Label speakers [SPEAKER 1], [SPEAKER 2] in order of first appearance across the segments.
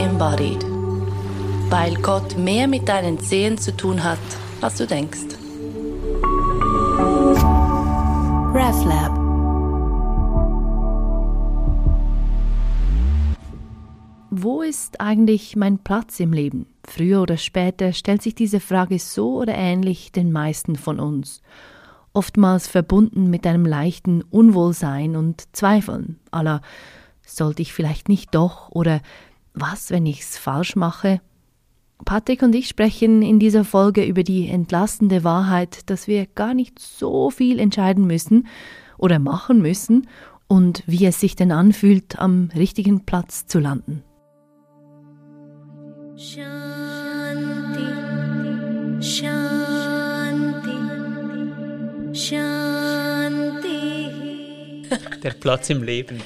[SPEAKER 1] embodied. Weil Gott mehr mit deinen Zehen zu tun hat, als du denkst. RefLab
[SPEAKER 2] Wo ist eigentlich mein Platz im Leben? Früher oder später stellt sich diese Frage so oder ähnlich den meisten von uns. Oftmals verbunden mit einem leichten Unwohlsein und Zweifeln, aller sollte ich vielleicht nicht doch oder was, wenn ich's falsch mache? Patrick und ich sprechen in dieser Folge über die entlastende Wahrheit, dass wir gar nicht so viel entscheiden müssen oder machen müssen und wie es sich denn anfühlt, am richtigen Platz zu landen. Shanti,
[SPEAKER 3] Shanti, Shanti. Der Platz im Leben.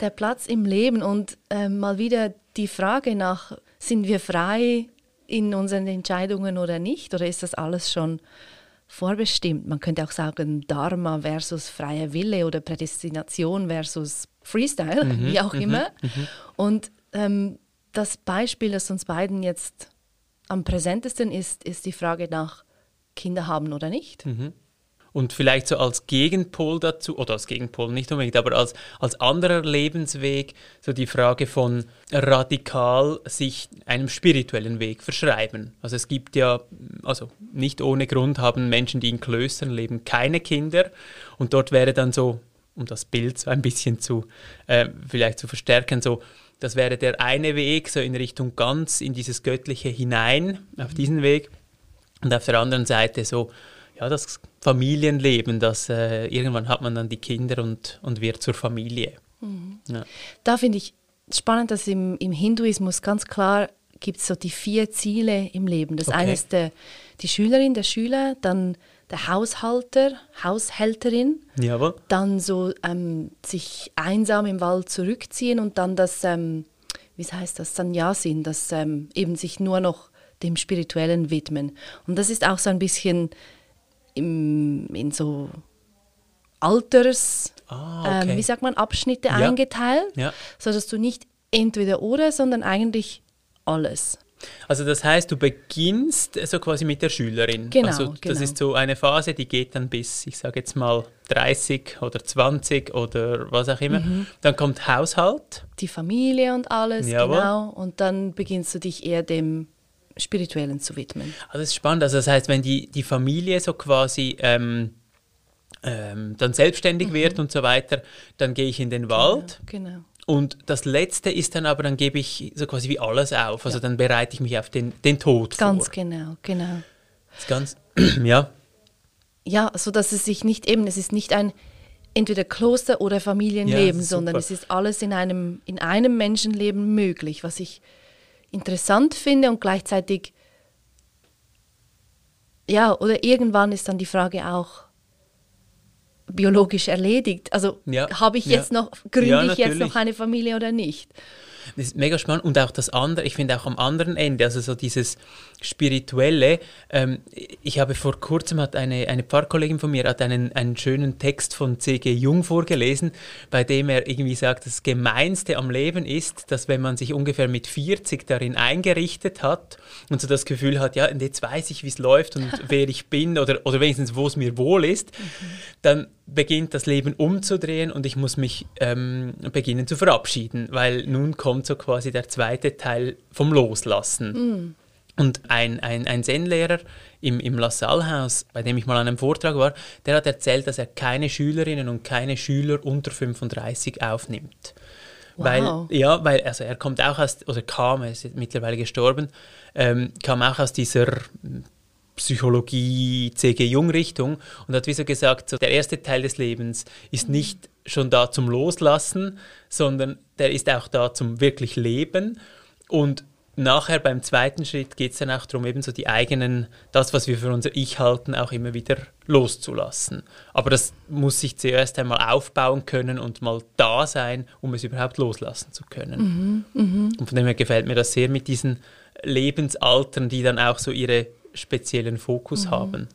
[SPEAKER 2] Der Platz im Leben und äh, mal wieder die Frage nach, sind wir frei in unseren Entscheidungen oder nicht? Oder ist das alles schon vorbestimmt? Man könnte auch sagen, Dharma versus freier Wille oder Prädestination versus Freestyle, mhm, wie auch mhm, immer. Mhm. Und ähm, das Beispiel, das uns beiden jetzt am präsentesten ist, ist die Frage nach Kinder haben oder nicht. Mhm.
[SPEAKER 3] Und vielleicht so als Gegenpol dazu, oder als Gegenpol nicht unbedingt, aber als, als anderer Lebensweg, so die Frage von radikal sich einem spirituellen Weg verschreiben. Also es gibt ja, also nicht ohne Grund haben Menschen, die in Klöstern leben, keine Kinder. Und dort wäre dann so, um das Bild so ein bisschen zu, äh, vielleicht zu verstärken, so, das wäre der eine Weg, so in Richtung ganz in dieses Göttliche hinein, auf diesen Weg. Und auf der anderen Seite so, ja, das Familienleben, das äh, irgendwann hat man dann die Kinder und, und wird zur Familie.
[SPEAKER 2] Mhm. Ja. Da finde ich spannend, dass im, im Hinduismus ganz klar gibt es so die vier Ziele im Leben. Das okay. eine ist der, die Schülerin, der Schüler, dann der Haushalter, Haushälterin,
[SPEAKER 3] Jawohl.
[SPEAKER 2] dann so ähm, sich einsam im Wald zurückziehen und dann das, ähm, wie heißt das, Sannyasin, das ähm, eben sich nur noch dem Spirituellen widmen. Und das ist auch so ein bisschen im, in so Alters, ah, okay. ähm, wie sagt man, Abschnitte ja. eingeteilt, ja. sodass du nicht entweder oder, sondern eigentlich alles.
[SPEAKER 3] Also das heißt, du beginnst so quasi mit der Schülerin.
[SPEAKER 2] Genau,
[SPEAKER 3] also das
[SPEAKER 2] genau.
[SPEAKER 3] ist so eine Phase, die geht dann bis, ich sage jetzt mal 30 oder 20 oder was auch immer. Mhm. Dann kommt Haushalt.
[SPEAKER 2] Die Familie und alles, Jawohl. genau. Und dann beginnst du dich eher dem Spirituellen zu widmen.
[SPEAKER 3] Also das ist spannend. Also das heißt, wenn die, die Familie so quasi ähm, ähm, dann selbstständig mhm. wird und so weiter, dann gehe ich in den Wald.
[SPEAKER 2] Genau. genau.
[SPEAKER 3] Und das Letzte ist dann aber, dann gebe ich so quasi wie alles auf. Also ja. dann bereite ich mich auf den, den Tod
[SPEAKER 2] ganz
[SPEAKER 3] vor.
[SPEAKER 2] genau, genau.
[SPEAKER 3] Das ist ganz, ja.
[SPEAKER 2] Ja, so dass es sich nicht eben, es ist nicht ein entweder Kloster oder Familienleben, ja, sondern es ist alles in einem, in einem Menschenleben möglich, was ich interessant finde und gleichzeitig, ja, oder irgendwann ist dann die Frage auch, biologisch erledigt. Also ja, habe ich jetzt ja. noch, gründe ja, ich jetzt noch eine Familie oder nicht?
[SPEAKER 3] Das ist mega spannend. Und auch das andere, ich finde auch am anderen Ende, also so dieses Spirituelle. Ähm, ich habe vor kurzem hat eine, eine Pfarrkollegin von mir hat einen, einen schönen Text von C.G. Jung vorgelesen, bei dem er irgendwie sagt, das Gemeinste am Leben ist, dass wenn man sich ungefähr mit 40 darin eingerichtet hat und so das Gefühl hat, ja, jetzt weiß ich, wie es läuft und wer ich bin oder, oder wenigstens, wo es mir wohl ist, mhm. dann beginnt das Leben umzudrehen und ich muss mich ähm, beginnen zu verabschieden, weil nun kommt so quasi der zweite Teil vom Loslassen. Mm. Und ein, ein, ein Zen-Lehrer im, im LaSalle-Haus, bei dem ich mal an einem Vortrag war, der hat erzählt, dass er keine Schülerinnen und keine Schüler unter 35 aufnimmt. Wow. Weil, ja, weil, also er kommt auch aus, oder kam, er ist mittlerweile gestorben, ähm, kam auch aus dieser Psychologie, C.G. Jung-Richtung und hat wie so gesagt, so der erste Teil des Lebens ist nicht schon da zum Loslassen, sondern der ist auch da zum wirklich Leben und nachher beim zweiten Schritt geht es dann auch darum, eben so die eigenen, das, was wir für unser Ich halten, auch immer wieder loszulassen. Aber das muss sich zuerst einmal aufbauen können und mal da sein, um es überhaupt loslassen zu können. Mhm, mh. Und von dem her gefällt mir das sehr mit diesen Lebensaltern, die dann auch so ihre speziellen Fokus mhm. haben.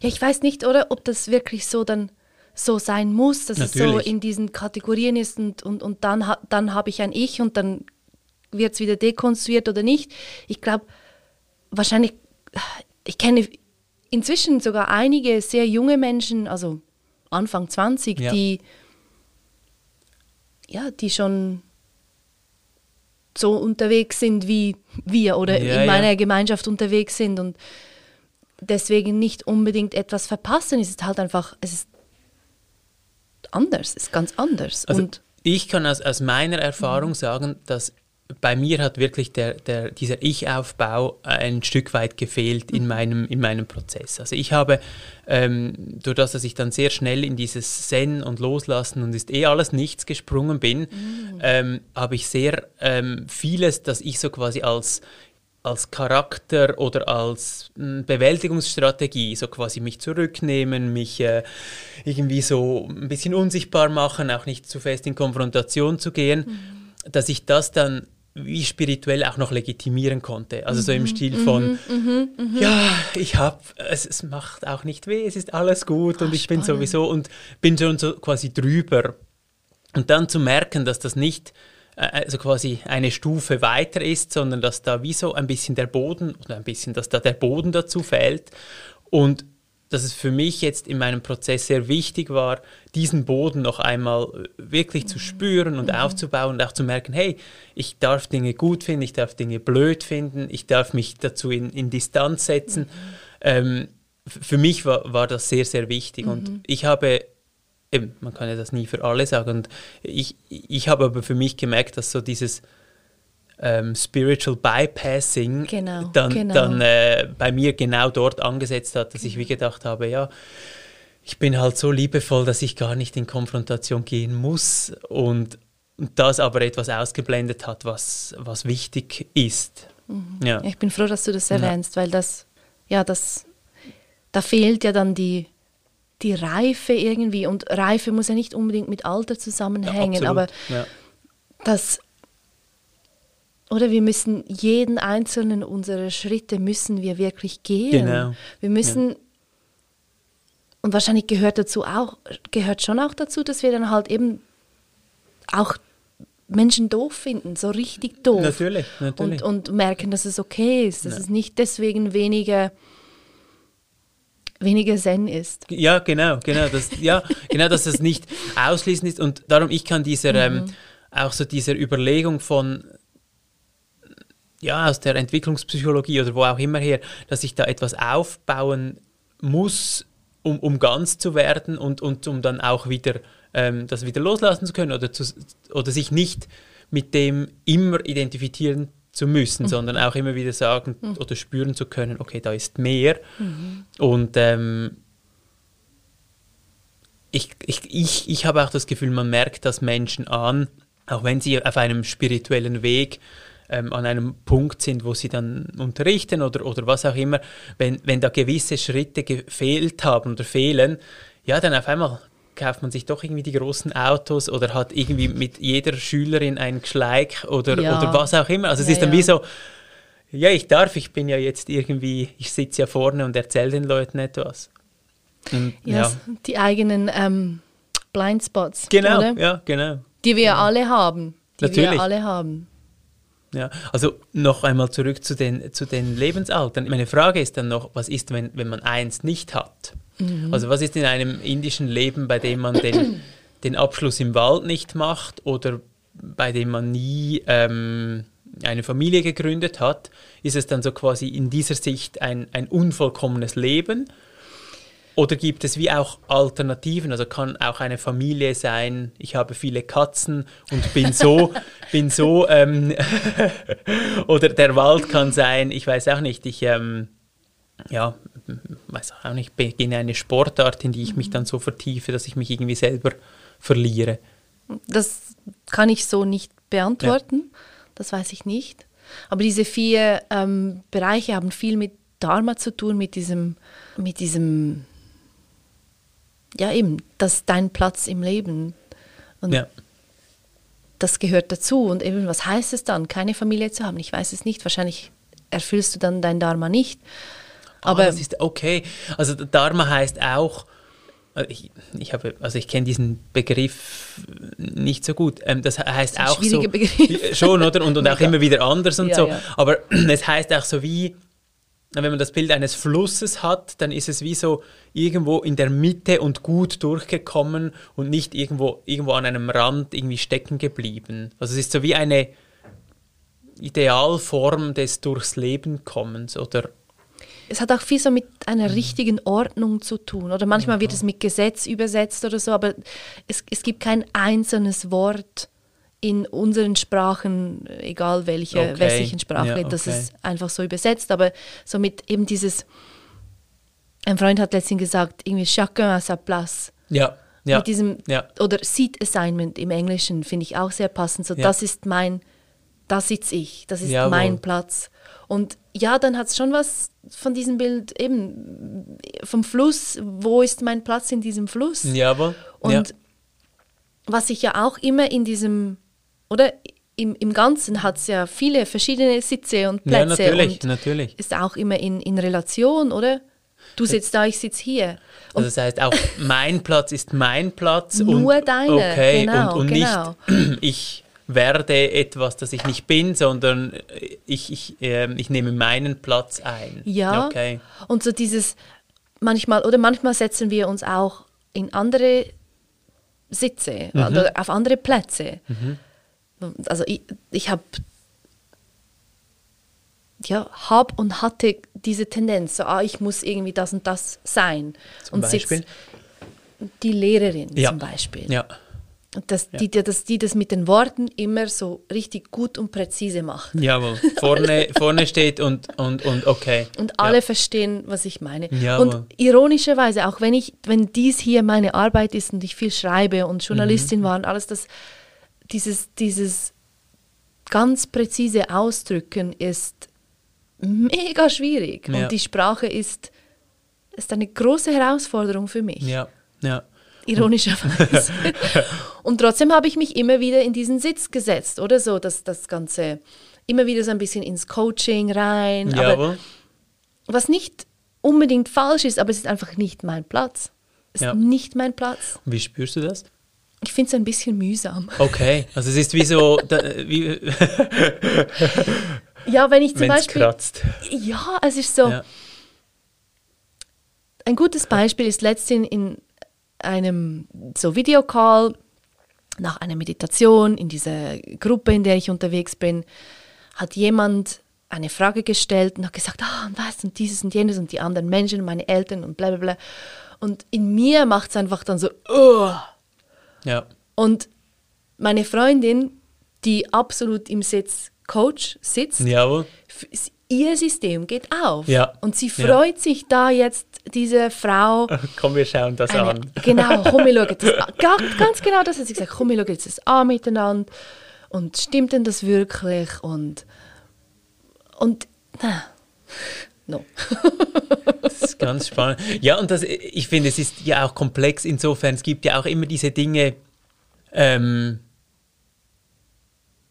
[SPEAKER 2] Ja, ich weiß nicht, oder, ob das wirklich so dann so sein muss, dass Natürlich. es so in diesen Kategorien ist und, und, und dann, dann habe ich ein Ich und dann wird es wieder dekonstruiert oder nicht. Ich glaube, wahrscheinlich, ich kenne inzwischen sogar einige sehr junge Menschen, also Anfang 20, ja. die ja, die schon so unterwegs sind wie wir oder ja, in meiner ja. Gemeinschaft unterwegs sind und deswegen nicht unbedingt etwas verpassen. Es ist halt einfach, es ist anders, es ist ganz anders.
[SPEAKER 3] Also und ich kann aus, aus meiner Erfahrung sagen, dass bei mir hat wirklich der, der, dieser Ich-Aufbau ein Stück weit gefehlt in mhm. meinem, in meinem Prozess. Also ich habe, ähm, durch das, dass ich dann sehr schnell in dieses Zen und Loslassen und ist eh alles nichts gesprungen bin, mhm. ähm, habe ich sehr ähm, vieles, das ich so quasi als als Charakter oder als hm, Bewältigungsstrategie, so quasi mich zurücknehmen, mich äh, irgendwie so ein bisschen unsichtbar machen, auch nicht zu fest in Konfrontation zu gehen, mhm. dass ich das dann wie spirituell auch noch legitimieren konnte. Also mhm. so im mhm. Stil von, mhm. Mhm. ja, ich habe, es, es, macht auch nicht weh, es ist alles gut und Ach, ich spannend. bin sowieso und bin schon so quasi drüber. Und dann zu merken, dass das nicht äh, also quasi eine Stufe weiter ist, sondern dass da wie so ein bisschen der Boden oder ein bisschen, dass da der Boden dazu fällt und dass es für mich jetzt in meinem Prozess sehr wichtig war, diesen Boden noch einmal wirklich zu spüren und mhm. aufzubauen und auch zu merken, hey, ich darf Dinge gut finden, ich darf Dinge blöd finden, ich darf mich dazu in, in Distanz setzen. Mhm. Ähm, für mich war, war das sehr, sehr wichtig mhm. und ich habe eben, man kann ja das nie für alle sagen. Und ich, ich habe aber für mich gemerkt, dass so dieses ähm, Spiritual Bypassing genau, dann, genau. dann äh, bei mir genau dort angesetzt hat, dass ich wie gedacht habe, ja, ich bin halt so liebevoll, dass ich gar nicht in Konfrontation gehen muss und, und das aber etwas ausgeblendet hat, was, was wichtig ist.
[SPEAKER 2] Mhm. Ja. Ich bin froh, dass du das erwähnst, ja. weil das, ja, das, da fehlt ja dann die die Reife irgendwie, und Reife muss ja nicht unbedingt mit Alter zusammenhängen, ja, aber das, oder wir müssen jeden einzelnen unserer Schritte müssen wir wirklich gehen. Genau. Wir müssen, ja. und wahrscheinlich gehört dazu auch, gehört schon auch dazu, dass wir dann halt eben auch Menschen doof finden, so richtig doof.
[SPEAKER 3] Natürlich, natürlich.
[SPEAKER 2] Und, und merken, dass es okay ist, dass es nicht deswegen weniger weniger Zen ist.
[SPEAKER 3] Ja, genau, genau, das, ja, genau, dass es nicht ausschließend ist und darum ich kann dieser mhm. ähm, auch so dieser Überlegung von ja aus der Entwicklungspsychologie oder wo auch immer her, dass ich da etwas aufbauen muss, um, um ganz zu werden und, und um dann auch wieder ähm, das wieder loslassen zu können oder, zu, oder sich nicht mit dem immer identifizieren zu müssen, mhm. sondern auch immer wieder sagen mhm. oder spüren zu können, okay, da ist mehr. Mhm. Und ähm, ich, ich, ich, ich habe auch das Gefühl, man merkt das Menschen an, auch wenn sie auf einem spirituellen Weg ähm, an einem Punkt sind, wo sie dann unterrichten oder, oder was auch immer, wenn, wenn da gewisse Schritte gefehlt haben oder fehlen, ja, dann auf einmal kauft man sich doch irgendwie die großen Autos oder hat irgendwie mit jeder Schülerin einen Geschleik oder, ja. oder was auch immer. Also es ja, ist dann ja. wie so, ja, ich darf, ich bin ja jetzt irgendwie, ich sitze ja vorne und erzähle den Leuten etwas.
[SPEAKER 2] Und, ja, die eigenen ähm, Blindspots.
[SPEAKER 3] Genau, oder? ja, genau.
[SPEAKER 2] Die wir alle haben. Die Natürlich. wir alle haben.
[SPEAKER 3] Ja, also noch einmal zurück zu den, zu den Lebensaltern. Meine Frage ist dann noch, was ist, wenn, wenn man eins nicht hat? Mhm. Also was ist in einem indischen Leben, bei dem man den, den Abschluss im Wald nicht macht oder bei dem man nie ähm, eine Familie gegründet hat? Ist es dann so quasi in dieser Sicht ein, ein unvollkommenes Leben? Oder gibt es wie auch Alternativen? Also kann auch eine Familie sein, ich habe viele Katzen und bin so, bin so, ähm, oder der Wald kann sein, ich weiß auch nicht, ich, ähm, ja, weiß auch nicht, beginne eine Sportart, in die ich mich dann so vertiefe, dass ich mich irgendwie selber verliere?
[SPEAKER 2] Das kann ich so nicht beantworten, ja. das weiß ich nicht. Aber diese vier ähm, Bereiche haben viel mit Dharma zu tun, mit diesem, mit diesem, ja eben, das ist dein Platz im Leben. Und ja. das gehört dazu. Und eben, was heißt es dann, keine Familie zu haben? Ich weiß es nicht. Wahrscheinlich erfüllst du dann dein Dharma nicht.
[SPEAKER 3] Ah, Aber ah, das ist okay. Also Dharma heißt auch, äh, ich, ich habe, also ich kenne diesen Begriff nicht so gut. Ähm, das heißt
[SPEAKER 2] ein
[SPEAKER 3] auch so.
[SPEAKER 2] schwieriger Begriff.
[SPEAKER 3] Schon, oder? Und, und auch immer wieder anders und
[SPEAKER 2] Ja,
[SPEAKER 3] so.
[SPEAKER 2] ja.
[SPEAKER 3] Aber es heißt auch so wie, wenn man das Bild eines Flusses hat, dann ist es wie so irgendwo in der Mitte und gut durchgekommen und nicht irgendwo, irgendwo an einem Rand irgendwie stecken geblieben. Also es ist so wie eine Idealform des durchs Leben kommens oder
[SPEAKER 2] Es hat auch viel so mit einer richtigen Ordnung zu tun. Oder manchmal wird es mit Gesetz übersetzt oder so, aber es, es gibt kein einzelnes Wort in unseren Sprachen, egal welche
[SPEAKER 3] Okay.
[SPEAKER 2] westlichen Sprache,
[SPEAKER 3] Ja,
[SPEAKER 2] das
[SPEAKER 3] okay.
[SPEAKER 2] ist einfach so übersetzt. Aber so mit eben dieses, ein Freund hat letztens gesagt, irgendwie chacun à sa place.
[SPEAKER 3] ja, ja,
[SPEAKER 2] Mit diesem,
[SPEAKER 3] ja.
[SPEAKER 2] oder Seat Assignment im Englischen finde ich auch sehr passend. So,
[SPEAKER 3] Ja.
[SPEAKER 2] das ist mein, da sitze ich, das ist
[SPEAKER 3] Jawohl.
[SPEAKER 2] mein Platz. Und ja, dann hat es schon was von diesem Bild eben vom Fluss. Wo ist mein Platz in diesem Fluss?
[SPEAKER 3] Jawohl.
[SPEAKER 2] Und
[SPEAKER 3] ja.
[SPEAKER 2] was ich ja auch immer in diesem, oder im, im Ganzen hat es ja viele verschiedene Sitze und
[SPEAKER 3] ja,
[SPEAKER 2] Plätze.
[SPEAKER 3] natürlich,
[SPEAKER 2] und
[SPEAKER 3] natürlich.
[SPEAKER 2] ist auch immer in, in Relation, oder? Du sitzt da, ich sitze hier. Und
[SPEAKER 3] Also das heißt auch, mein Platz ist mein Platz.
[SPEAKER 2] Nur
[SPEAKER 3] und,
[SPEAKER 2] deiner,
[SPEAKER 3] okay,
[SPEAKER 2] genau,
[SPEAKER 3] und, und
[SPEAKER 2] genau.
[SPEAKER 3] nicht, ich werde etwas, das ich nicht bin, sondern ich, ich, ähm, ich nehme meinen Platz ein.
[SPEAKER 2] Ja.
[SPEAKER 3] Okay.
[SPEAKER 2] Und so dieses manchmal oder manchmal setzen wir uns auch in andere Sitze
[SPEAKER 3] Mhm.
[SPEAKER 2] oder auf andere Plätze. Also ich, ich habe ja, hab und hatte diese Tendenz, so, ah, ich muss irgendwie das und das sein.
[SPEAKER 3] Zum
[SPEAKER 2] und sitz-
[SPEAKER 3] Beispiel?
[SPEAKER 2] die Lehrerin
[SPEAKER 3] Ja.
[SPEAKER 2] zum Beispiel.
[SPEAKER 3] Ja.
[SPEAKER 2] Dass, die, dass die das mit den Worten immer so richtig gut und präzise macht.
[SPEAKER 3] Jawohl. Vorne, vorne steht und, und, und okay.
[SPEAKER 2] Und alle
[SPEAKER 3] Ja.
[SPEAKER 2] verstehen, was ich meine.
[SPEAKER 3] Jawohl.
[SPEAKER 2] Und ironischerweise, auch wenn ich, wenn dies hier meine Arbeit ist und ich viel schreibe und
[SPEAKER 3] Mhm.
[SPEAKER 2] Journalistin war und alles das, dieses, dieses ganz präzise Ausdrücken ist mega schwierig.
[SPEAKER 3] Ja.
[SPEAKER 2] Und die Sprache ist, ist eine große Herausforderung für mich.
[SPEAKER 3] Ja, ja.
[SPEAKER 2] Ironischerweise. und trotzdem habe ich mich immer wieder in diesen Sitz gesetzt, oder so, dass das Ganze immer wieder so ein bisschen ins Coaching rein. Aber
[SPEAKER 3] Jawohl.
[SPEAKER 2] was nicht unbedingt falsch ist, aber es ist einfach nicht mein Platz. Es
[SPEAKER 3] Ja.
[SPEAKER 2] ist nicht mein Platz.
[SPEAKER 3] Und wie spürst du das?
[SPEAKER 2] Ich finde es ein bisschen mühsam.
[SPEAKER 3] Okay, also es ist wie so, da, wie,
[SPEAKER 2] Ja, wenn ich zum
[SPEAKER 3] wenn es
[SPEAKER 2] Beispiel.
[SPEAKER 3] kratzt.
[SPEAKER 2] Ja, es ist so.
[SPEAKER 3] Ja.
[SPEAKER 2] Ein gutes Beispiel ist letztens in einem so Videocall nach einer Meditation in dieser Gruppe, in der ich unterwegs bin, hat jemand eine Frage gestellt und hat gesagt, ah, und was und dieses und jenes und die anderen Menschen, meine Eltern und bla bla bla. Und in mir macht es einfach dann so, oh.
[SPEAKER 3] Ja.
[SPEAKER 2] Und meine Freundin, die absolut im Sitz Coach sitzt,
[SPEAKER 3] Jawohl.
[SPEAKER 2] ihr System geht auf.
[SPEAKER 3] Ja.
[SPEAKER 2] Und sie
[SPEAKER 3] Ja.
[SPEAKER 2] freut sich da jetzt, diese Frau.
[SPEAKER 3] Komm, wir schauen das
[SPEAKER 2] Eine,
[SPEAKER 3] an.
[SPEAKER 2] genau, komm, wir schauen das an. Ga- Ganz genau das hat sie gesagt. Komm, wir schauen jetzt das an miteinander. Und stimmt denn das wirklich? Und, und na, no.
[SPEAKER 3] Das ist ganz spannend. Ja, und das, ich finde, es ist ja auch komplex insofern. Es gibt ja auch immer diese Dinge, ähm,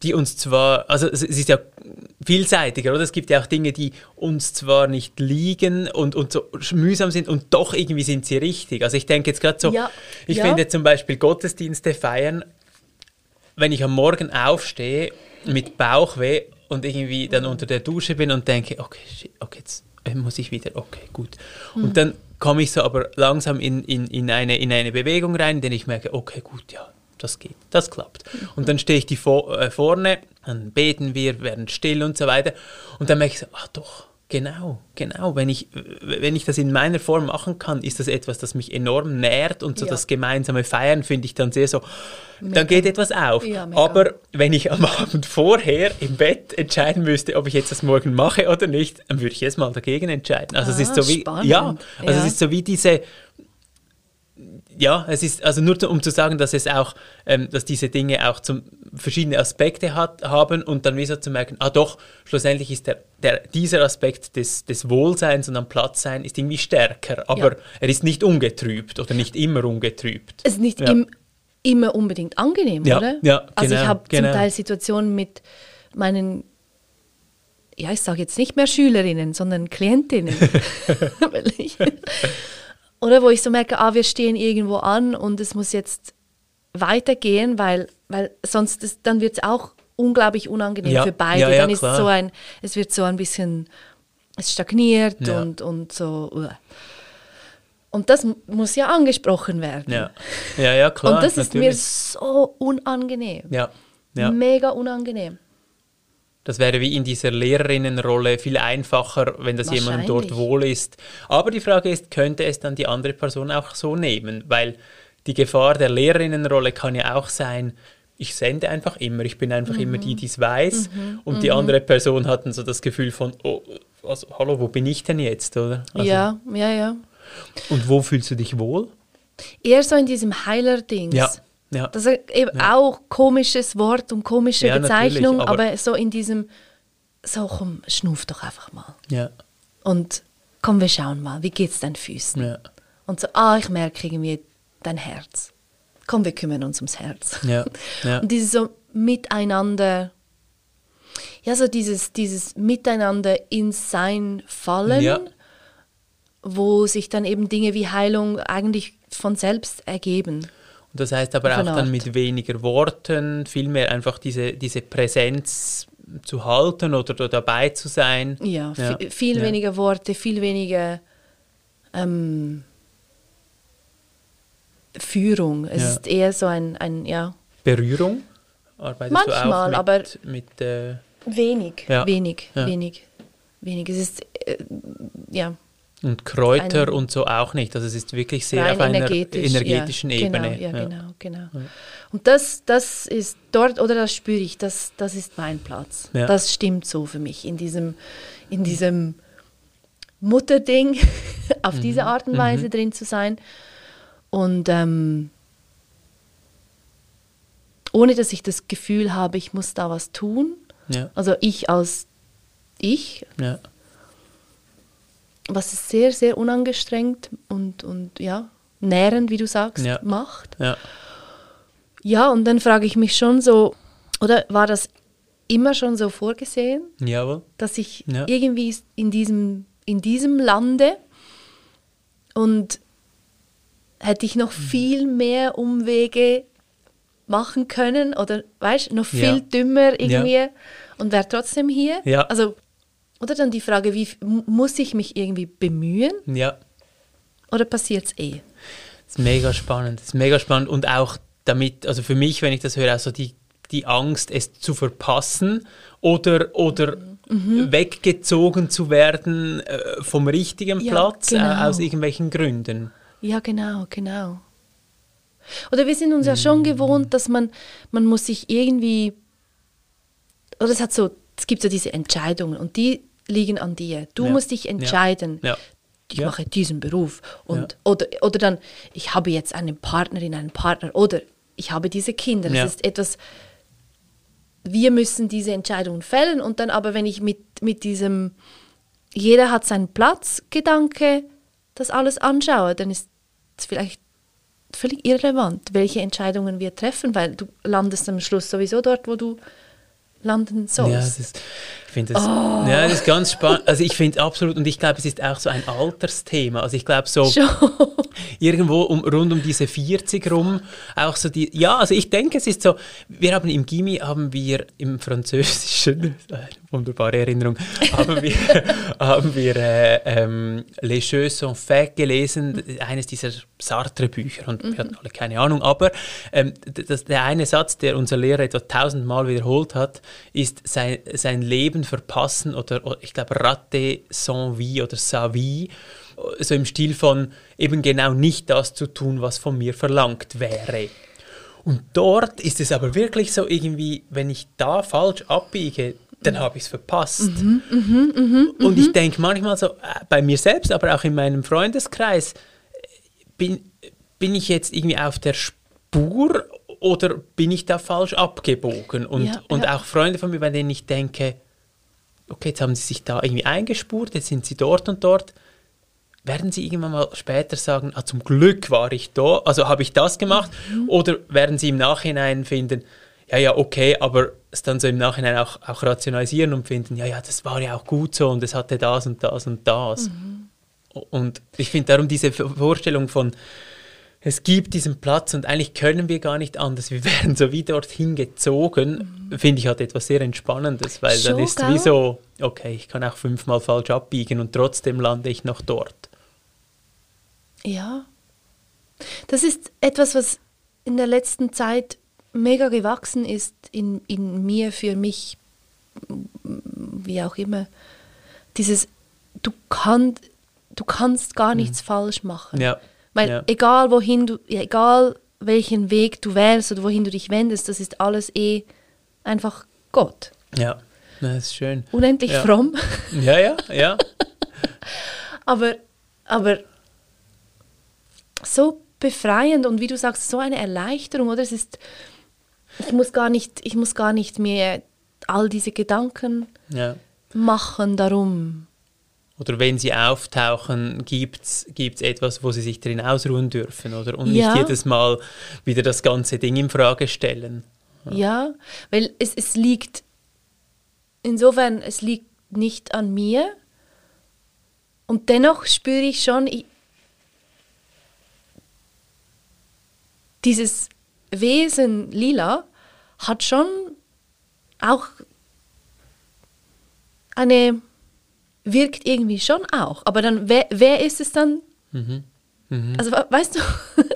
[SPEAKER 3] die uns zwar, also es ist ja vielseitiger, oder? Es gibt ja auch Dinge, die uns zwar nicht liegen und, und so mühsam sind und doch irgendwie sind sie richtig. Also ich denke jetzt gerade so,
[SPEAKER 2] Ja,
[SPEAKER 3] ich
[SPEAKER 2] ja.
[SPEAKER 3] finde zum Beispiel Gottesdienste feiern, wenn ich am Morgen aufstehe mit Bauchweh und irgendwie dann unter der Dusche bin und denke, okay, shit, okay, jetzt muss ich wieder, okay, gut. Und dann komme ich so aber langsam in, in, in, eine, in eine Bewegung rein, in der ich merke, okay, gut, ja, das geht, das klappt. Und dann stehe ich die vor, äh, vorne, dann beten wir, werden still und so weiter. Und dann merke ich so, ach doch, genau, genau. Wenn ich, wenn ich das in meiner Form machen kann, ist das etwas, das mich enorm nährt und so
[SPEAKER 2] Ja.
[SPEAKER 3] das gemeinsame Feiern finde ich dann sehr so,
[SPEAKER 2] Mega.
[SPEAKER 3] dann geht etwas auf.
[SPEAKER 2] Ja.
[SPEAKER 3] Aber wenn ich am Abend vorher im Bett entscheiden müsste, ob ich jetzt das morgen mache oder nicht, dann würde ich jetzt mal dagegen entscheiden. Also es
[SPEAKER 2] Ah,
[SPEAKER 3] ist so wie,
[SPEAKER 2] spannend.
[SPEAKER 3] ja, also
[SPEAKER 2] Ja.
[SPEAKER 3] es ist so wie diese, ja, es ist also nur um zu sagen, dass es auch, ähm, dass diese Dinge auch zum, verschiedene Aspekte hat, haben und dann wieder zu merken, ah doch, schlussendlich ist der, der, dieser Aspekt des, des Wohlseins und am Platzsein ist irgendwie stärker, aber
[SPEAKER 2] Ja.
[SPEAKER 3] er ist nicht ungetrübt oder nicht immer ungetrübt.
[SPEAKER 2] Es ist nicht
[SPEAKER 3] Ja.
[SPEAKER 2] im, immer unbedingt angenehm,
[SPEAKER 3] Ja,
[SPEAKER 2] oder?
[SPEAKER 3] ja,
[SPEAKER 2] also ich
[SPEAKER 3] genau,
[SPEAKER 2] habe
[SPEAKER 3] genau.
[SPEAKER 2] zum Teil Situationen mit meinen, ja, ich sage jetzt nicht mehr Schülerinnen, sondern Klientinnen. Oder wo ich so merke, ah, wir stehen irgendwo an und es muss jetzt weitergehen, weil weil sonst ist, dann wird es auch unglaublich unangenehm
[SPEAKER 3] Ja,
[SPEAKER 2] für beide.
[SPEAKER 3] ja, ja,
[SPEAKER 2] dann ist
[SPEAKER 3] klar.
[SPEAKER 2] so ein, es wird so ein bisschen, es stagniert und, und so. Und das muss ja angesprochen werden.
[SPEAKER 3] Ja, ja, ja klar.
[SPEAKER 2] und das ist mir
[SPEAKER 3] natürlich.
[SPEAKER 2] so unangenehm.
[SPEAKER 3] Ja, ja.
[SPEAKER 2] Mega unangenehm.
[SPEAKER 3] Das wäre wie in dieser Lehrerinnenrolle viel einfacher, wenn das jemand dort wohl ist. Aber die Frage ist, könnte es dann die andere Person auch so nehmen? Weil die Gefahr der Lehrerinnenrolle kann ja auch sein, ich sende einfach immer, ich bin einfach immer
[SPEAKER 2] Mhm.
[SPEAKER 3] die, die es weiß. Und die andere Person hat dann so das Gefühl von, oh, also, hallo, wo bin ich denn jetzt, oder? Also,
[SPEAKER 2] ja, ja, ja.
[SPEAKER 3] Und wo fühlst du dich wohl?
[SPEAKER 2] Eher so in diesem Heiler-Dings.
[SPEAKER 3] Ja, ja.
[SPEAKER 2] Das ist eben auch komisches Wort und komische
[SPEAKER 3] Ja,
[SPEAKER 2] Bezeichnung,
[SPEAKER 3] aber-
[SPEAKER 2] aber, so in diesem, so komm, schnuff doch einfach mal.
[SPEAKER 3] ja,
[SPEAKER 2] Und komm, wir schauen mal, wie geht's deinen Füßen?
[SPEAKER 3] ja,
[SPEAKER 2] Und so, ah, ich merke irgendwie dein Herz. Komm, wir kümmern uns ums Herz.
[SPEAKER 3] ja, ja.
[SPEAKER 2] Und dieses so miteinander, ja, so dieses, dieses Miteinander ins Sein fallen,
[SPEAKER 3] Ja.
[SPEAKER 2] wo sich dann eben Dinge wie Heilung eigentlich von selbst ergeben.
[SPEAKER 3] Und das heißt aber auch dann mit weniger Worten, vielmehr einfach diese, diese Präsenz zu halten oder da dabei zu sein.
[SPEAKER 2] Ja, vi- viel
[SPEAKER 3] ja.
[SPEAKER 2] weniger Worte, viel weniger ähm, Führung. Es
[SPEAKER 3] Ja.
[SPEAKER 2] ist eher so ein, ein ja,
[SPEAKER 3] Berührung? Arbeitest
[SPEAKER 2] Manchmal,
[SPEAKER 3] du auch mit,
[SPEAKER 2] aber-
[SPEAKER 3] mit äh,
[SPEAKER 2] wenig,
[SPEAKER 3] Ja.
[SPEAKER 2] wenig,
[SPEAKER 3] Ja.
[SPEAKER 2] wenig, wenig. Es ist, äh, ja,
[SPEAKER 3] und Kräuter
[SPEAKER 2] Ein-
[SPEAKER 3] und so auch nicht. Also es ist wirklich sehr auf einer
[SPEAKER 2] energetisch,
[SPEAKER 3] energetischen
[SPEAKER 2] ja,
[SPEAKER 3] Ebene.
[SPEAKER 2] Genau, ja,
[SPEAKER 3] Ja.
[SPEAKER 2] genau, genau. Und das, das ist dort, oder das spüre ich, das, das ist mein Platz.
[SPEAKER 3] Ja.
[SPEAKER 2] Das stimmt so für mich, in diesem, in diesem Mutterding, auf diese
[SPEAKER 3] Mhm.
[SPEAKER 2] Art und Weise drin zu sein. Und ähm, ohne dass ich das Gefühl habe, ich muss da was tun.
[SPEAKER 3] Ja,
[SPEAKER 2] Also ich als ich,
[SPEAKER 3] ja,
[SPEAKER 2] was es sehr, sehr unangestrengt und, und ja, nährend, wie du sagst,
[SPEAKER 3] Ja.
[SPEAKER 2] macht.
[SPEAKER 3] ja.
[SPEAKER 2] Ja, und dann frage ich mich schon so, oder war das immer schon so vorgesehen,
[SPEAKER 3] Jawohl.
[SPEAKER 2] dass ich irgendwie in diesem, in diesem Lande und hätte ich noch
[SPEAKER 3] Mhm.
[SPEAKER 2] viel mehr Umwege machen können oder weißt noch viel
[SPEAKER 3] Ja.
[SPEAKER 2] dümmer irgendwie und wäre trotzdem hier.
[SPEAKER 3] Ja.
[SPEAKER 2] Also, oder dann die Frage, wie muss ich mich irgendwie bemühen
[SPEAKER 3] Ja.
[SPEAKER 2] oder passiert es eh?
[SPEAKER 3] Das ist mega spannend. Das ist mega spannend und auch damit, also für mich, wenn ich das höre, also die, die Angst, es zu verpassen oder, oder
[SPEAKER 2] Mhm.
[SPEAKER 3] weggezogen zu werden äh, vom richtigen
[SPEAKER 2] Ja,
[SPEAKER 3] Platz
[SPEAKER 2] genau.
[SPEAKER 3] äh, aus irgendwelchen Gründen.
[SPEAKER 2] Ja, genau, genau. Oder wir sind uns ja schon gewohnt, dass man, man muss sich irgendwie, oder es hat so, es gibt so diese Entscheidungen und die liegen an dir. Du
[SPEAKER 3] Ja.
[SPEAKER 2] musst dich
[SPEAKER 3] Ja.
[SPEAKER 2] entscheiden.
[SPEAKER 3] Ja.
[SPEAKER 2] Ich
[SPEAKER 3] Ja.
[SPEAKER 2] mache diesen Beruf und
[SPEAKER 3] Ja.
[SPEAKER 2] oder, oder dann, ich habe jetzt eine Partnerin, einen Partner oder ich habe diese Kinder. Das
[SPEAKER 3] Ja.
[SPEAKER 2] ist etwas, wir müssen diese Entscheidungen fällen und dann aber, wenn ich mit, mit diesem, jeder hat seinen Platz, Gedanke, das alles anschaue, dann ist es vielleicht völlig irrelevant, welche Entscheidungen wir treffen, weil du landest am Schluss sowieso dort, wo du landen sollst.
[SPEAKER 3] Ja, das ist, ich finde das,
[SPEAKER 2] Oh.
[SPEAKER 3] ja, das ist ganz spannend. Also ich finde absolut, und ich glaube, es ist auch so ein Altersthema. Also ich glaube so,
[SPEAKER 2] Schon.
[SPEAKER 3] irgendwo um, rund um diese 40 rum, auch so die, ja, also ich denke, es ist so, wir haben im Gimmi, haben wir im Französischen, wunderbare Erinnerung, haben wir, haben wir äh, ähm, Les Jeux sont faits gelesen, eines dieser Sartre-Bücher und wir hatten alle keine Ahnung, aber ähm, das, der eine Satz, der unser Lehrer etwa tausendmal wiederholt hat, ist sein, sein Leben verpassen oder, oder ich glaube rater son vie oder sa vie, so im Stil von eben genau nicht das zu tun, was von mir verlangt wäre. Und dort ist es aber wirklich so irgendwie, wenn ich da falsch abbiege, dann habe ich es verpasst. Und ich denke manchmal so, äh, bei mir selbst, aber auch in meinem Freundeskreis, bin, bin ich jetzt irgendwie auf der Spur oder bin ich da falsch abgebogen? Und,
[SPEAKER 2] Ja,
[SPEAKER 3] und
[SPEAKER 2] ja.
[SPEAKER 3] auch Freunde von mir, bei denen ich denke, okay, jetzt haben sie sich da irgendwie eingespurt, jetzt sind sie dort und dort. Werden sie irgendwann mal später sagen, ah, zum Glück war ich da, also habe ich das gemacht?
[SPEAKER 2] Mhm.
[SPEAKER 3] Oder werden sie im Nachhinein finden, ja, ja, okay, aber es dann so im Nachhinein auch, auch rationalisieren und finden, ja, ja, das war ja auch gut so und es hatte das und das und das.
[SPEAKER 2] Mhm.
[SPEAKER 3] Und ich finde darum diese Vorstellung von, es gibt diesen Platz und eigentlich können wir gar nicht anders. Wir werden so wie dorthin gezogen, mhm. finde ich halt etwas sehr Entspannendes, weil Schon, dann ist es wie so, okay, ich kann auch fünfmal falsch abbiegen und trotzdem lande ich noch dort.
[SPEAKER 2] Ja. Das ist etwas, was in der letzten Zeit mega gewachsen ist in, in mir, für mich, wie auch immer. Dieses, du, kann, du kannst gar mhm. nichts mhm. falsch machen.
[SPEAKER 3] Ja.
[SPEAKER 2] Weil ja. egal wohin du, egal welchen Weg du wählst oder wohin du dich wendest, das ist alles eh einfach Gott.
[SPEAKER 3] Ja, das ist schön.
[SPEAKER 2] Unendlich
[SPEAKER 3] ja.
[SPEAKER 2] fromm.
[SPEAKER 3] Ja, ja, ja.
[SPEAKER 2] aber, aber so befreiend und wie du sagst, so eine Erleichterung, oder? Es ist, ich muss gar nicht, ich muss gar nicht mehr all diese Gedanken ja. machen darum.
[SPEAKER 3] Oder wenn sie auftauchen, gibt es etwas, wo sie sich drin ausruhen dürfen, oder? Und
[SPEAKER 2] ja.
[SPEAKER 3] nicht jedes Mal wieder das ganze Ding in Frage stellen.
[SPEAKER 2] Ja, ja weil es, es liegt, insofern, es liegt nicht an mir. Und dennoch spüre ich schon, ich, dieses Wesen Lila hat schon auch eine wirkt irgendwie schon auch. Aber dann, wer, wer ist es dann? Mhm. Mhm. Also weißt du,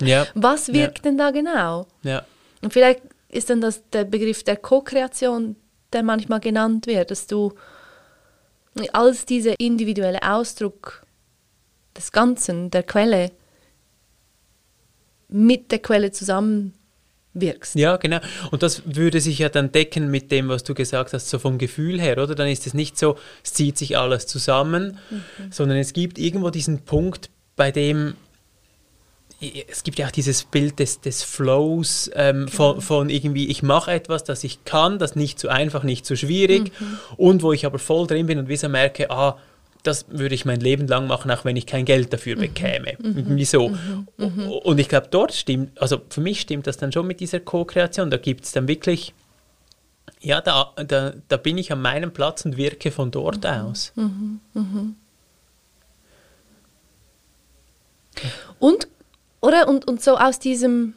[SPEAKER 3] ja.
[SPEAKER 2] was wirkt ja. denn da genau?
[SPEAKER 3] Ja.
[SPEAKER 2] Und vielleicht ist dann das der Begriff der Co-Kreation, der manchmal genannt wird, dass du als dieser individuelle Ausdruck des Ganzen, der Quelle, mit der Quelle zusammen wirkst.
[SPEAKER 3] Ja, genau. Und das würde sich ja dann decken mit dem, was du gesagt hast, so vom Gefühl her, oder? Dann ist es nicht so, es zieht sich alles zusammen, mhm. sondern es gibt irgendwo diesen Punkt, bei dem es gibt ja auch dieses Bild des, des Flows ähm, genau. von, von, irgendwie, ich mache etwas, das ich kann, das nicht zu einfach, nicht zu schwierig mhm. und wo ich aber voll drin bin und wie so merke, ah, das würde ich mein Leben lang machen, auch wenn ich kein Geld dafür mhm. bekäme. Mhm. Wieso? Mhm. mhm. Und ich glaube, dort stimmt, also für mich stimmt das dann schon mit dieser Co-Kreation. Da gibt es dann wirklich, ja, da, da, da bin ich an meinem Platz und wirke von dort mhm. aus.
[SPEAKER 2] Mhm. Und, oder? Und, und so aus diesem,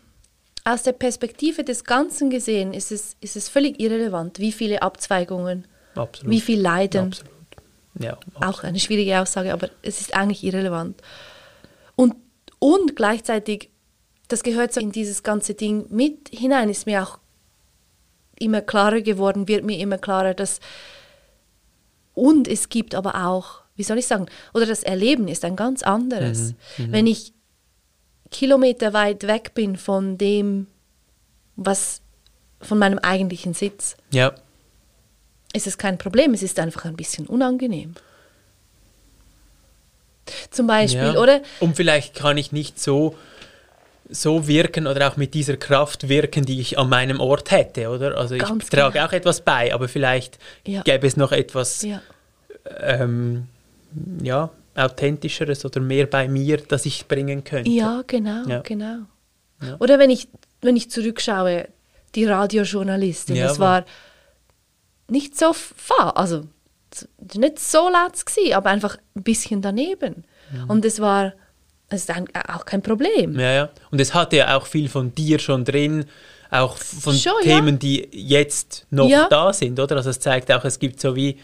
[SPEAKER 2] aus der Perspektive des Ganzen gesehen, ist es, ist es völlig irrelevant, wie viele Abzweigungen,
[SPEAKER 3] Absolut.
[SPEAKER 2] wie viel Leiden.
[SPEAKER 3] Absolut ja,
[SPEAKER 2] auch eine schwierige Aussage, aber es ist eigentlich irrelevant. Und, und gleichzeitig, das gehört so in dieses ganze Ding mit hinein, ist mir auch immer klarer geworden, wird mir immer klarer, dass und es gibt aber auch, wie soll ich sagen, oder das Erleben ist ein ganz anderes. Mhm, mhm. Wenn ich Kilometer weit weg bin von dem, was von meinem eigentlichen Sitz.
[SPEAKER 3] Ja
[SPEAKER 2] ist es kein Problem, es ist einfach ein bisschen unangenehm. Zum Beispiel, ja. oder?
[SPEAKER 3] Und vielleicht kann ich nicht so, so wirken oder auch mit dieser Kraft wirken, die ich an meinem Ort hätte, oder? Also Ganz ich trage genau. auch etwas bei, aber vielleicht ja. gäbe es noch etwas ja. Ähm, ja, authentischeres oder mehr bei mir, das ich bringen könnte.
[SPEAKER 2] Ja, genau, genau. Oder wenn ich, wenn ich zurückschaue, die Radiojournalistin, das war nicht so fahr, also nicht so laut gewesen, aber einfach ein bisschen daneben. Mhm. Und es war es ist auch kein Problem.
[SPEAKER 3] Ja, ja. Und es hatte ja auch viel von dir schon drin, auch von schon, Themen, ja. die jetzt noch ja. da sind, oder? Also es zeigt auch, es gibt so wie,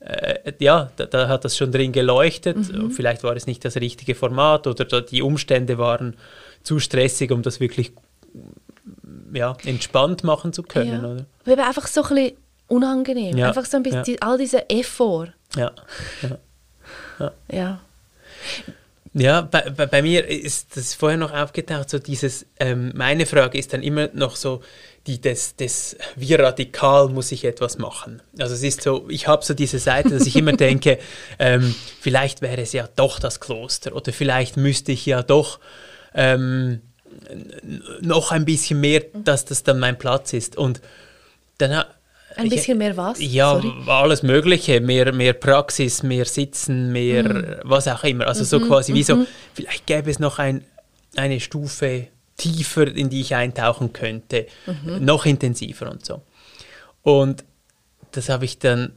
[SPEAKER 3] äh, ja, da, da, hat das schon drin geleuchtet. Mhm. Vielleicht war es nicht das richtige Format oder die Umstände waren zu stressig, um das wirklich ja, entspannt machen zu können. Ja. Oder?
[SPEAKER 2] Aber einfach so ein bisschen unangenehm. Ja. Einfach so ein bisschen, ja. all diese Effort.
[SPEAKER 3] Ja.
[SPEAKER 2] Ja. ja.
[SPEAKER 3] ja. bei, bei, bei, mir ist das vorher noch aufgetaucht, so dieses, ähm, meine Frage ist dann immer noch so, die des, des, wie radikal muss ich etwas machen? Also es ist so, ich habe so diese Seite, dass ich immer denke, ähm, vielleicht wäre es ja doch das Kloster oder vielleicht müsste ich ja doch ähm, noch ein bisschen mehr, dass das dann mein Platz ist. Und dann
[SPEAKER 2] ein bisschen mehr was?
[SPEAKER 3] Ja, Sorry. alles Mögliche. Mehr, mehr Praxis, mehr Sitzen, mehr mhm. was auch immer. Also so mhm. quasi wie so, mhm. vielleicht gäbe es noch ein, eine Stufe tiefer, in die ich eintauchen könnte. Mhm. Noch intensiver und so. Und das habe ich dann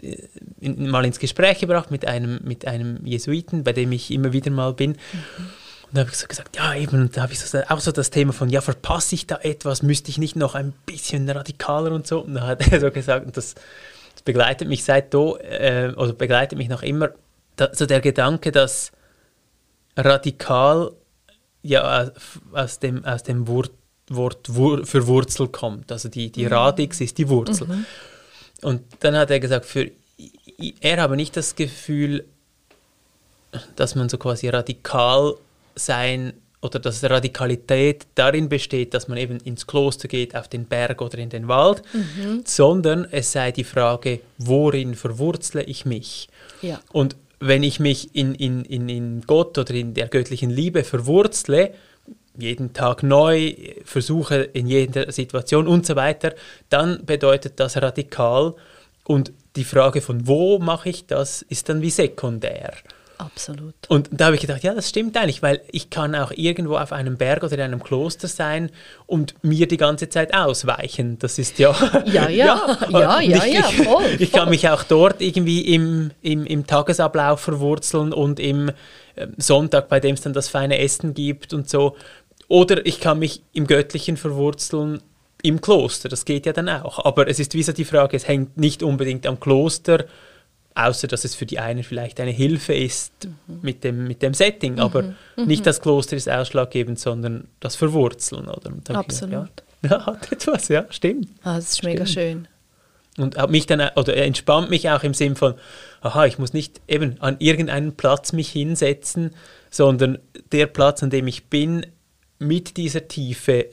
[SPEAKER 3] äh, in, mal ins Gespräch gebracht mit einem, mit einem Jesuiten, bei dem ich immer wieder mal bin. Mhm. Da habe ich so gesagt, ja eben, und da habe ich so, auch so das Thema von, ja, verpasse ich da etwas, müsste ich nicht noch ein bisschen radikaler und so. Und da hat er so gesagt, und das, das begleitet mich seit da, äh, oder begleitet mich noch immer, da, so der Gedanke, dass radikal ja aus dem, aus dem Wort, Wort Wur für Wurzel kommt. Also die, die mhm. Radix ist die Wurzel. Mhm. Und dann hat er gesagt, für er habe nicht das Gefühl, dass man so quasi radikal sein oder dass Radikalität darin besteht, dass man eben ins Kloster geht, auf den Berg oder in den Wald, mhm. sondern es sei die Frage, worin verwurzle ich mich? Ja. Und wenn ich mich in, in, in, in Gott oder in der göttlichen Liebe verwurzle, jeden Tag neu, versuche in jeder Situation und so weiter, dann bedeutet das radikal. Und die Frage von wo mache ich das, ist dann wie sekundär.
[SPEAKER 2] Absolut.
[SPEAKER 3] Und da habe ich gedacht, ja, das stimmt eigentlich, weil ich kann auch irgendwo auf einem Berg oder in einem Kloster sein und mir die ganze Zeit ausweichen. Das ist ja...
[SPEAKER 2] Ja, ja, ja, ja, ja,
[SPEAKER 3] ich,
[SPEAKER 2] ja voll,
[SPEAKER 3] Ich kann mich auch dort irgendwie im, im, im Tagesablauf verwurzeln und im ähm, Sonntag, bei dem es dann das feine Essen gibt und so. Oder ich kann mich im Göttlichen verwurzeln im Kloster, das geht ja dann auch. Aber es ist wie so die Frage, es hängt nicht unbedingt am Kloster, außer dass es für die einen vielleicht eine Hilfe ist mhm. mit, dem, mit dem Setting, aber mhm. mhm. nicht das Kloster ist ausschlaggebend, sondern das Verwurzeln. Oder?
[SPEAKER 2] Absolut.
[SPEAKER 3] ja, ja, hat etwas, ja, stimmt.
[SPEAKER 2] Ah, das ist stimmt. mega schön.
[SPEAKER 3] Und mich dann, oder entspannt mich auch im Sinn von, aha, ich muss nicht eben an irgendeinen Platz mich hinsetzen, sondern der Platz, an dem ich bin, mit dieser Tiefe,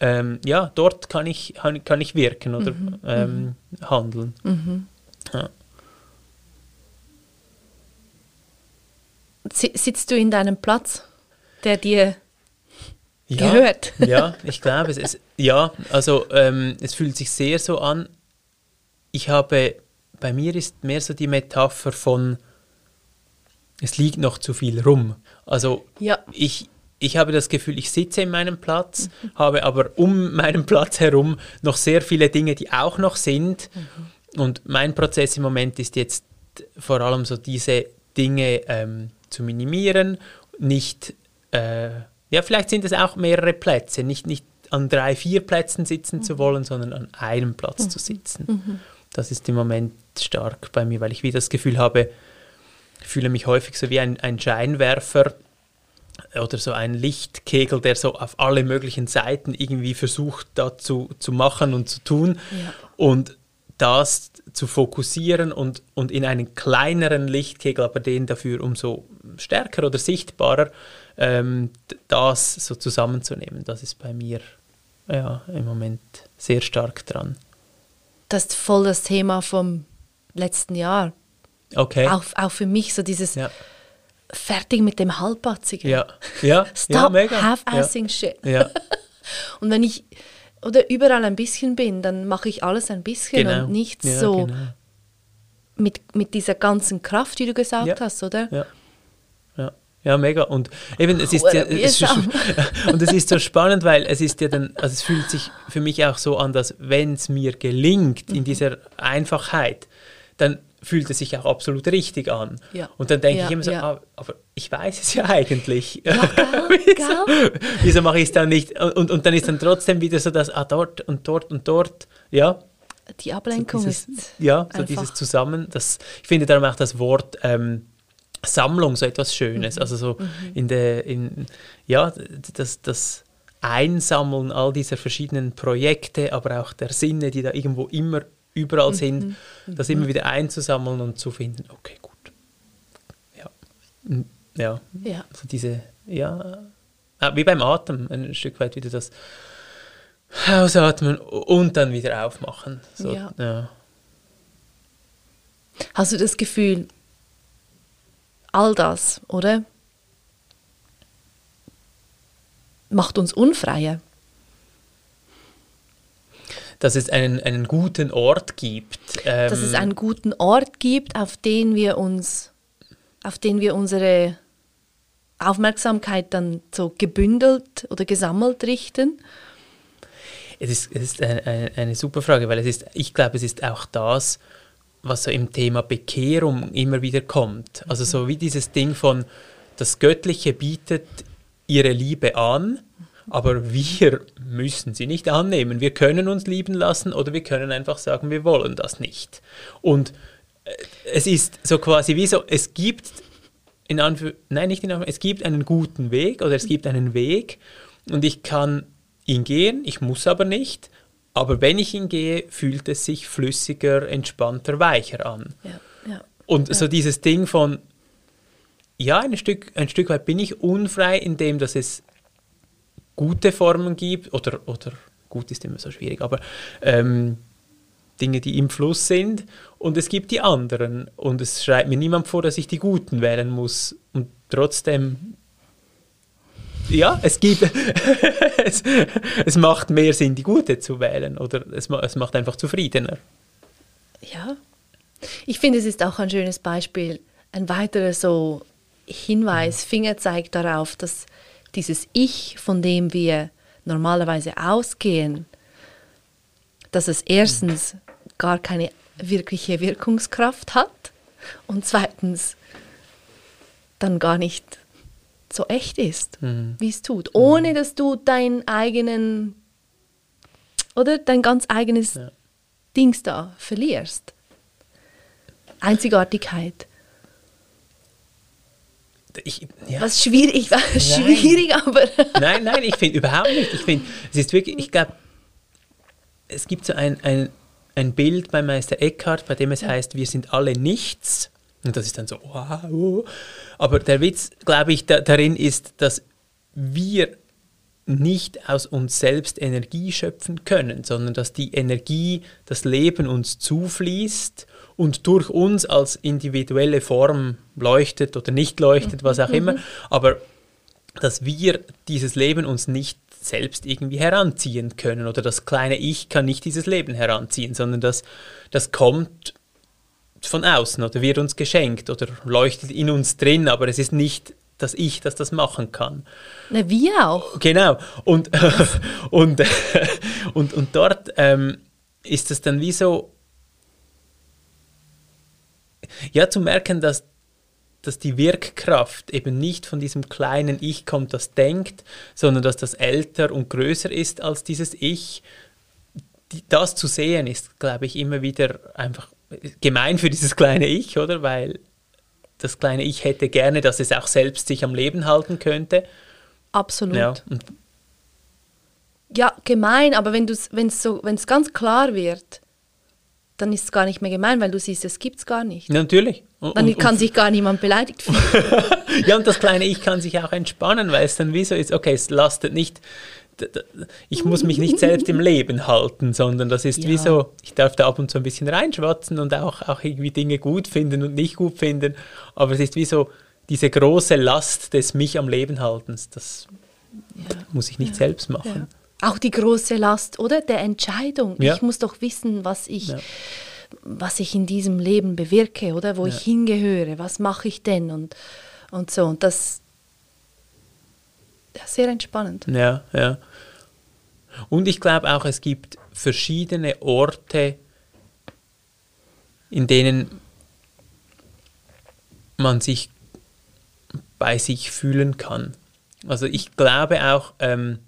[SPEAKER 3] ähm, ja, dort kann ich, kann ich wirken oder mhm. ähm, mhm. handeln. Mhm. Ja.
[SPEAKER 2] Sitzt du in deinem Platz, der dir ja, gehört?
[SPEAKER 3] ja, ich glaube es. Ist, ja, also ähm, es fühlt sich sehr so an. Ich habe, bei mir ist mehr so die Metapher von, es liegt noch zu viel rum. Also ja. ich, ich habe das Gefühl, ich sitze in meinem Platz, mhm. habe aber um meinen Platz herum noch sehr viele Dinge, die auch noch sind. Mhm. Und mein Prozess im Moment ist jetzt vor allem so diese Dinge ähm, zu minimieren, nicht, äh, ja, vielleicht sind es auch mehrere Plätze, nicht, nicht an drei, vier Plätzen sitzen mhm. zu wollen, sondern an einem Platz mhm. zu sitzen. Mhm. Das ist im Moment stark bei mir, weil ich wieder das Gefühl habe, ich fühle mich häufig so wie ein, ein Scheinwerfer oder so ein Lichtkegel, der so auf alle möglichen Seiten irgendwie versucht, dazu zu machen und zu tun. Ja. Und das zu fokussieren und, und in einen kleineren Lichtkegel, aber den dafür umso stärker oder sichtbarer, ähm, das so zusammenzunehmen. Das ist bei mir ja, im Moment sehr stark dran.
[SPEAKER 2] Das ist voll das Thema vom letzten Jahr.
[SPEAKER 3] Okay.
[SPEAKER 2] Auch, auch für mich so dieses ja. fertig mit dem Halbpatzigen.
[SPEAKER 3] Ja, ja.
[SPEAKER 2] Stop ja, mega. half-assing
[SPEAKER 3] ja.
[SPEAKER 2] shit.
[SPEAKER 3] Ja.
[SPEAKER 2] und wenn ich oder überall ein bisschen bin, dann mache ich alles ein bisschen genau. und nicht ja, so genau. mit, mit dieser ganzen Kraft, die du gesagt ja. hast, oder?
[SPEAKER 3] Ja. ja. Ja, mega. Und eben, es ist, ja, es ist und es ist so spannend, weil es ist ja dann, also es fühlt sich für mich auch so an, dass wenn es mir gelingt in mhm. dieser Einfachheit, dann fühlt es sich auch absolut richtig an. Ja. Und dann denke ja, ich immer so, ja. ah, aber ich weiß es ja eigentlich. Ja, wieso, wieso mache ich es dann nicht? Und, und dann ist dann trotzdem wieder so, dass ah, dort und dort und dort, ja.
[SPEAKER 2] Die Ablenkung so dieses, ist.
[SPEAKER 3] Ja, so einfach. dieses Zusammen. Das, ich finde darum auch das Wort ähm, Sammlung so etwas Schönes. Mhm. Also so mhm. in der, in, ja, das, das Einsammeln all dieser verschiedenen Projekte, aber auch der Sinne, die da irgendwo immer überall sind, mhm. das immer wieder einzusammeln und zu finden, okay, gut. Ja. Ja. ja. Also diese, ja, ah, wie beim Atem, ein Stück weit wieder das Ausatmen und dann wieder aufmachen. So, ja. ja.
[SPEAKER 2] Hast du das Gefühl, all das, oder? Macht uns unfreier
[SPEAKER 3] dass es einen, einen guten Ort gibt.
[SPEAKER 2] Ähm dass es einen guten Ort gibt, auf den wir uns, auf den wir unsere Aufmerksamkeit dann so gebündelt oder gesammelt richten?
[SPEAKER 3] Es ist, es ist eine, eine, eine super Frage, weil es ist, ich glaube, es ist auch das, was so im Thema Bekehrung immer wieder kommt. Also so wie dieses Ding von, das Göttliche bietet ihre Liebe an, aber wir müssen sie nicht annehmen. Wir können uns lieben lassen oder wir können einfach sagen, wir wollen das nicht. Und äh, es ist so quasi wie so, es gibt in Anführ nein, nicht in Anführ es gibt einen guten Weg oder es gibt einen Weg und ich kann ihn gehen, ich muss aber nicht. Aber wenn ich ihn gehe, fühlt es sich flüssiger, entspannter, weicher an.
[SPEAKER 2] Ja, ja,
[SPEAKER 3] Und
[SPEAKER 2] ja.
[SPEAKER 3] so dieses Ding von, ja, ein Stück, ein Stück weit bin ich unfrei, indem dass es gute Formen gibt, oder, oder gut ist immer so schwierig, aber ähm, Dinge, die im Fluss sind, und es gibt die anderen. Und es schreibt mir niemand vor, dass ich die guten wählen muss. Und trotzdem, ja, es gibt, es, es macht mehr Sinn, die gute zu wählen, oder es, es macht einfach zufriedener.
[SPEAKER 2] Ja. Ich finde, es ist auch ein schönes Beispiel, ein weiterer so Hinweis, Fingerzeig darauf, dass dieses Ich, von dem wir normalerweise ausgehen, dass es erstens gar keine wirkliche Wirkungskraft hat und zweitens dann gar nicht so echt ist, wie es tut, ohne dass du deinen eigenen oder dein ganz eigenes
[SPEAKER 3] Ja.
[SPEAKER 2] Dings da verlierst. Einzigartigkeit.
[SPEAKER 3] Ich, ja.
[SPEAKER 2] Was schwierig, was schwierig, aber
[SPEAKER 3] Nein, nein, ich finde überhaupt nicht. Ich finde, es ist wirklich, ich glaube, es gibt so ein, ein, ein Bild bei Meister Eckhart, bei dem es heißt, wir sind alle nichts. Und das ist dann so, wow. Aber der Witz, glaube ich, da, darin ist, dass wir nicht aus uns selbst Energie schöpfen können, sondern dass die Energie, das Leben uns zufließt und durch uns als individuelle Form leuchtet oder nicht leuchtet, was auch immer, aber dass wir dieses Leben uns nicht selbst irgendwie heranziehen können oder das kleine Ich kann nicht dieses Leben heranziehen, sondern das, das kommt von außen oder wird uns geschenkt oder leuchtet in uns drin, aber es ist nicht das Ich, das das machen kann.
[SPEAKER 2] Na, wir auch.
[SPEAKER 3] Genau. Und, und, und, und dort ähm, ist es dann wie so, ja, zu merken, dass, dass die Wirkkraft eben nicht von diesem kleinen Ich kommt, das denkt, sondern dass das älter und größer ist als dieses Ich. Das zu sehen ist, glaube ich, immer wieder einfach gemein für dieses kleine Ich, oder? Weil das kleine Ich hätte gerne, dass es auch selbst sich am Leben halten könnte.
[SPEAKER 2] Absolut.
[SPEAKER 3] Ja,
[SPEAKER 2] Ja, gemein, aber wenn es so, wenn's ganz klar wird, dann ist es gar nicht mehr gemein, weil du siehst, es gibt es gar nicht.
[SPEAKER 3] Natürlich. Und,
[SPEAKER 2] Dann
[SPEAKER 3] und,
[SPEAKER 2] kann
[SPEAKER 3] und,
[SPEAKER 2] sich gar niemand beleidigt fühlen.
[SPEAKER 3] ja, und das kleine Ich kann sich auch entspannen, weil es dann wie so ist, okay, es lastet nicht, ich muss mich nicht selbst im Leben halten, sondern das ist wie
[SPEAKER 2] Ja.
[SPEAKER 3] so, ich darf da ab und zu ein bisschen reinschwatzen und auch, auch irgendwie Dinge gut finden und nicht gut finden, aber es ist wie so diese große Last des mich am Leben haltens, das muss ich nicht selbst machen.
[SPEAKER 2] Auch die große Last, oder? Der Entscheidung.
[SPEAKER 3] Ja.
[SPEAKER 2] Ich muss doch wissen, was ich,
[SPEAKER 3] Ja.
[SPEAKER 2] was ich in diesem Leben bewirke, oder? Wo ich hingehöre, was mache ich denn? Und, und so. Und das ja, sehr entspannend.
[SPEAKER 3] Ja, ja. Und ich glaube auch, es gibt verschiedene Orte, in denen man sich bei sich fühlen kann. Also ich glaube auch, ähm,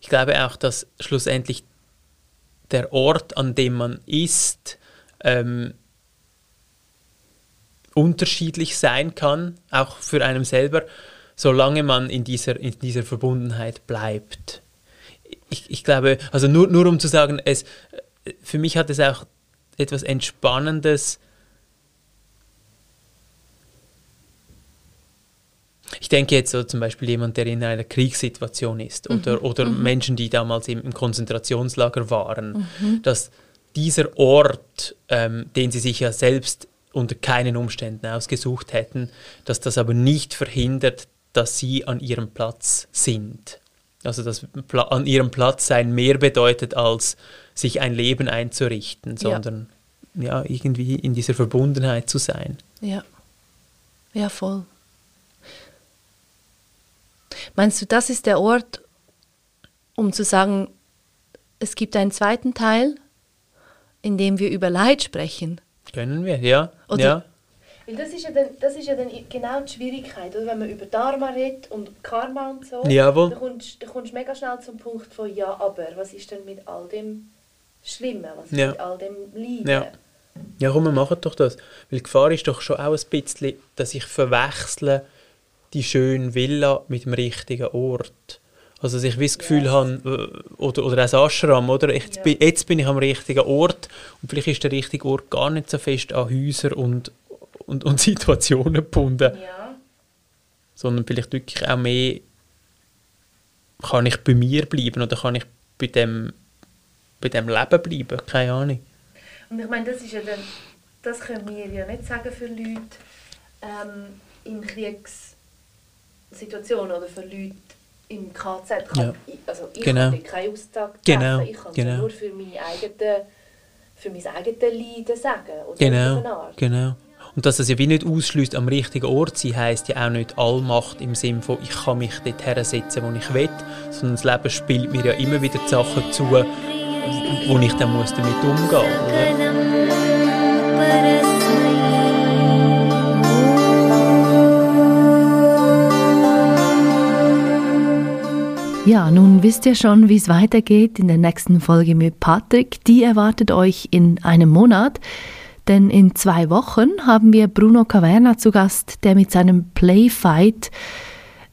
[SPEAKER 3] ich glaube auch, dass schlussendlich der Ort, an dem man ist, ähm, unterschiedlich sein kann, auch für einen selber, solange man in dieser, in dieser Verbundenheit bleibt. Ich, ich glaube, also nur, nur um zu sagen, es, für mich hat es auch etwas Entspannendes. Ich denke jetzt so zum Beispiel jemand, der in einer Kriegssituation ist oder, oder Menschen, die damals im, Konzentrationslager waren, dass dieser Ort, ähm, den sie sich ja selbst unter keinen Umständen ausgesucht hätten, dass das aber nicht verhindert, dass sie an ihrem Platz sind. Also dass an ihrem Platz sein mehr bedeutet, als sich ein Leben einzurichten,
[SPEAKER 2] Ja.
[SPEAKER 3] sondern ja, irgendwie in dieser Verbundenheit zu sein.
[SPEAKER 2] Ja. Ja, voll. Meinst du, das ist der Ort, um zu sagen, es gibt einen zweiten Teil, in dem wir über Leid sprechen?
[SPEAKER 3] Können wir, ja.
[SPEAKER 2] Oder-
[SPEAKER 3] ja.
[SPEAKER 2] Weil das ist ja dann, das ist ja dann genau die Schwierigkeit, oder? wenn man über Dharma redet und Karma und so,
[SPEAKER 3] Jawohl.
[SPEAKER 2] dann kommst, dann kommst du mega schnell zum Punkt von «Ja, aber was ist denn mit all dem Schlimmen, was ist
[SPEAKER 3] Ja.
[SPEAKER 2] mit all dem Leiden?»
[SPEAKER 3] Ja. Ja, komm, wir machen doch das. Weil die Gefahr ist doch schon auch ein bisschen, dass ich verwechsle die schöne Villa mit dem richtigen Ort. Also dass ich wie das Gefühl
[SPEAKER 2] Yes.
[SPEAKER 3] habe, äh, oder, oder auch das Ashram, oder? Jetzt,
[SPEAKER 2] Ja.
[SPEAKER 3] bin, jetzt bin ich am richtigen Ort und vielleicht ist der richtige Ort gar nicht so fest an Häuser und, und, und Situationen gebunden,
[SPEAKER 2] Ja.
[SPEAKER 3] sondern vielleicht wirklich auch mehr, kann ich bei mir bleiben oder kann ich bei dem, bei dem Leben bleiben, keine Ahnung.
[SPEAKER 2] Und ich meine, das ist ja dann, das können wir ja nicht sagen für Leute ähm, in Kriegssituationen oder für Leute im KZ. Ich
[SPEAKER 3] Ja.
[SPEAKER 2] kann- ich- Also ich
[SPEAKER 3] Genau.
[SPEAKER 2] kann keine Aussage
[SPEAKER 3] Genau,
[SPEAKER 2] treffen, ich kann es
[SPEAKER 3] genau.
[SPEAKER 2] nur für, meine eigene, für mein eigenes Leiden sagen. Oder
[SPEAKER 3] Genau, genau. Und dass es ja wie nicht ausschließt, am richtigen Ort zu sein, heisst ja auch nicht Allmacht im Sinne von, ich kann mich dort hersetzen, wo ich will, sondern das Leben spielt mir ja immer wieder die Sachen zu, wo ich dann muss damit umgehen muss.
[SPEAKER 2] Ja, nun wisst ihr schon, wie es weitergeht in der nächsten Folge mit Patrick. Die erwartet euch in einem Monat. Denn in zwei Wochen haben wir Bruno Caverna zu Gast, der mit seinem Playfight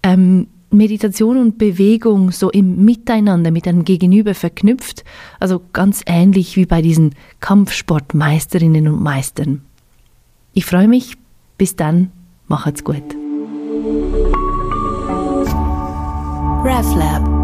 [SPEAKER 2] ähm, Meditation und Bewegung so im Miteinander mit einem Gegenüber verknüpft. Also ganz ähnlich wie bei diesen Kampfsportmeisterinnen und Meistern. Ich freue mich. Bis dann. Macht's gut.
[SPEAKER 1] RefLab